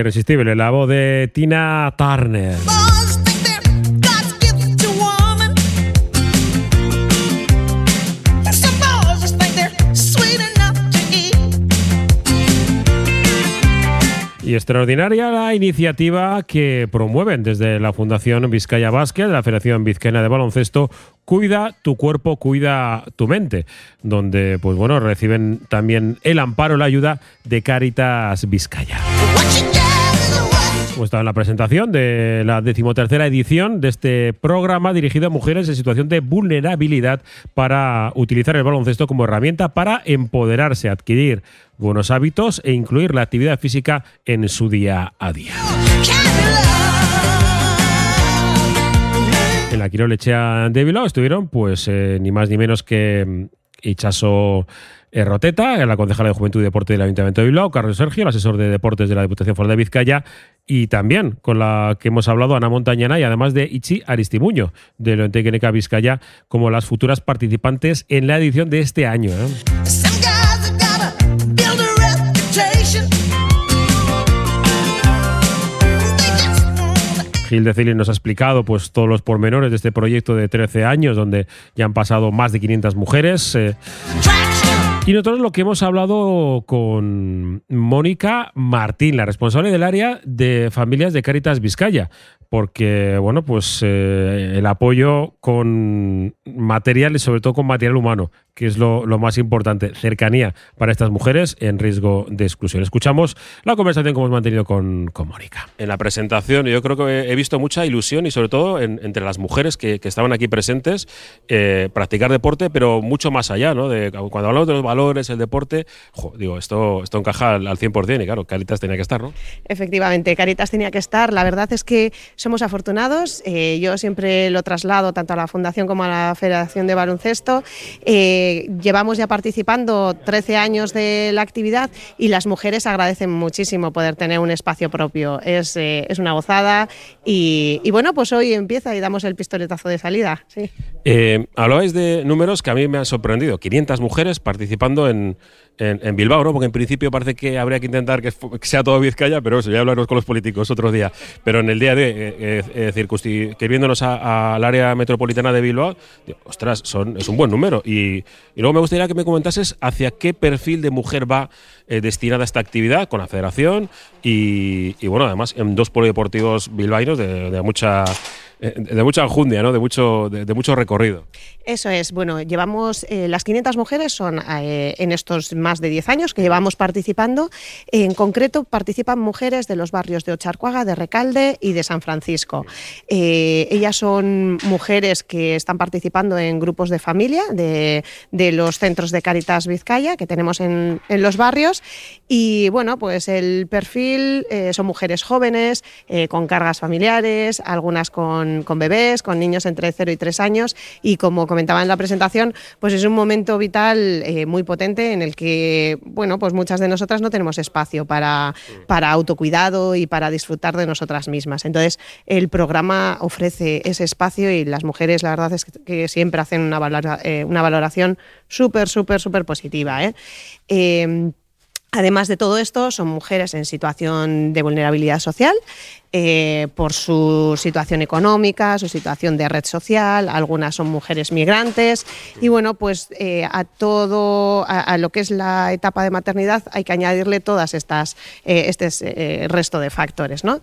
Irresistible, la voz de Tina Turner. Y extraordinaria la iniciativa que promueven desde la Fundación Vizcaya Basket, la Federación Vizcaína de Baloncesto, Cuida tu cuerpo, cuida tu mente, donde pues bueno, reciben también el amparo, la ayuda de Caritas Vizcaya. Hemos estado en la presentación de la decimotercera edición de este programa dirigido a mujeres en situación de vulnerabilidad para utilizar el baloncesto como herramienta para empoderarse, adquirir buenos hábitos e incluir la actividad física en su día a día. En la Quirolechea de Bilbao estuvieron pues eh, ni más ni menos que Ichaso Roteta, la concejala de Juventud y Deporte del Ayuntamiento de Bilbao, Carlos Sergio, el asesor de deportes de la Diputación Foral de Vizcaya, y también con la que hemos hablado, Ana Montañana, y además de Ichi Aristimuño, de Loentequeneca Vizcaya, como las futuras participantes en la edición de este año. ¿eh? Gil de nos ha explicado pues, todos los pormenores de este proyecto de 13 años, donde ya han pasado más de 500 mujeres. Eh. Y nosotros lo que hemos hablado con Mónica Martín, la responsable del área de familias de Caritas Vizcaya, porque bueno, pues eh, el apoyo con material y sobre todo con material humano, que es lo, más importante, cercanía para estas mujeres en riesgo de exclusión. Escuchamos la conversación que hemos mantenido con, con Mónica. En la presentación yo creo que he visto mucha ilusión y sobre todo entre las mujeres que, estaban aquí presentes, eh, practicar deporte, pero mucho más allá, ¿no? De, cuando hablamos de los valores, el deporte, digo, esto, esto encaja al, 100% y claro, Caritas tenía que estar, ¿no? Efectivamente, Caritas tenía que estar. La verdad es que somos afortunados. Eh, yo siempre lo traslado tanto a la Fundación como a la Federación de Baloncesto. Eh, llevamos ya participando 13 años de la actividad y las mujeres agradecen muchísimo poder tener un espacio propio. Es, eh, es una gozada y, bueno, pues hoy empieza y damos el pistoletazo de salida. Sí. Eh, hablabais de números que a mí me han sorprendido. 500 mujeres participando en, en, Bilbao, ¿no? Porque en principio parece que habría que intentar que, sea todo Vizcaya, pero eso ya hablaremos con los políticos otro día. Pero en el día de, eh, eh, que viéndonos al área metropolitana de Bilbao, ostras, son, es un buen número. Y, luego me gustaría que me comentases hacia qué perfil de mujer va eh, destinada esta actividad con la federación y, bueno, además en dos polideportivos bilbaínos de, de mucha eh, de mucha enjundia, ¿no? de, mucho, de, mucho recorrido. Eso es, bueno, llevamos, eh, las 500 mujeres son eh, en estos más de 10 años que llevamos participando. En concreto participan mujeres de los barrios de Ocharcuaga, de Recalde y de San Francisco. ellas son mujeres que están participando en grupos de familia de, de los centros de Caritas Vizcaya que tenemos en, en, los barrios. Y bueno, pues el perfil son mujeres jóvenes, con cargas familiares, algunas con con, bebés, con niños entre 0 y 3 años y como comentaba en la presentación, pues es un momento vital eh, muy potente en el que, bueno, pues muchas de nosotras no tenemos espacio para, para autocuidado y para disfrutar de nosotras mismas. Entonces, el programa ofrece ese espacio y las mujeres, la verdad es que, siempre hacen una, eh, una valoración súper, súper, súper positiva. ¿eh? Además de todo esto, son mujeres en situación de vulnerabilidad social eh, por su situación económica, su situación de red social, algunas son mujeres migrantes y bueno, pues eh, a todo, a, lo que es la etapa de maternidad hay que añadirle todas estas, eh, este resto de factores, ¿no?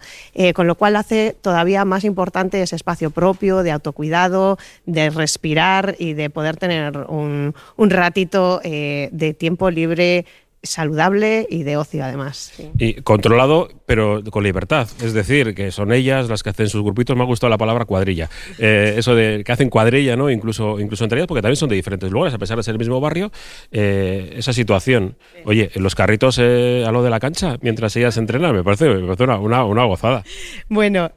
con lo cual hace todavía más importante ese espacio propio de autocuidado, de respirar y de poder tener un ratito de tiempo libre saludable y de ocio además. Y controlado, pero con libertad. Es decir, que son ellas las que hacen sus grupitos. Me ha gustado la palabra cuadrilla. Eh, eso de que hacen cuadrilla, ¿no? Incluso, incluso entre ellas, porque también son de diferentes lugares, a pesar de ser el mismo barrio. Eh, esa situación. Oye, los carritos eh, a lo de la cancha, mientras ellas entrenan, me parece, una, una, gozada. Bueno,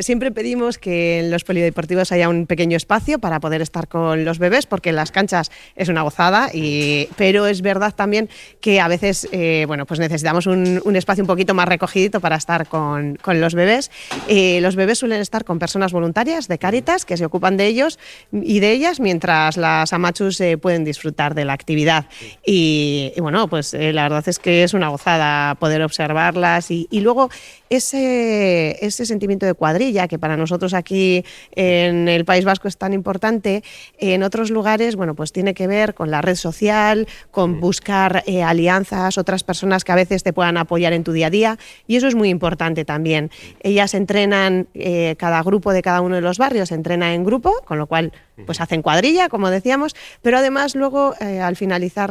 siempre pedimos que en los polideportivos haya un pequeño espacio para poder estar con los bebés, porque en las canchas es una gozada, y, pero es verdad también que a a veces, eh, bueno, pues necesitamos un, espacio un poquito más recogidito para estar con, los bebés. Eh, los bebés suelen estar con personas voluntarias de Cáritas que se ocupan de ellos y de ellas mientras las amachus pueden disfrutar de la actividad. Y, bueno, pues la verdad es que es una gozada poder observarlas y luego ese, ese sentimiento de cuadrilla que para nosotros aquí en el País Vasco es tan importante, en otros lugares, bueno, pues tiene que ver con la red social, con buscar eh, alianzas, otras personas que a veces te puedan apoyar en tu día a día y eso es muy importante también. Ellas entrenan, eh, cada grupo de cada uno de los barrios entrena en grupo, con lo cual pues hacen cuadrilla, como decíamos, pero además luego eh, al finalizar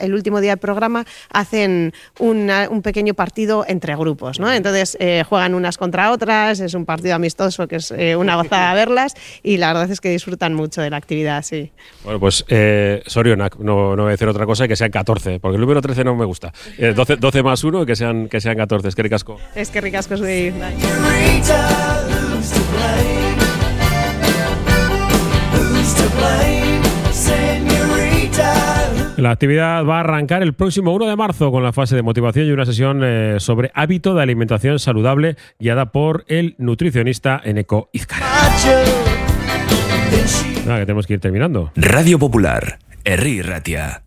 el último día del programa hacen un pequeño partido entre grupos, ¿no? Entonces eh, juegan unas contra otras, es un partido amistoso que es eh, una gozada verlas y la verdad es que disfrutan mucho de la actividad, sí. Bueno, pues eh, Sorionak, no, no voy a decir otra cosa que sean 14, porque el número 13 no me gusta. 12, 12 más 1 que sean, que sean 14, es que ricasco. Es que ricasco, soy... La actividad va a arrancar el próximo 1 de marzo con la fase de motivación y una sesión eh, sobre hábito de alimentación saludable guiada por el nutricionista Eneco Izcara. Nada, que tenemos que ir terminando. Radio Popular, Erri Ratia.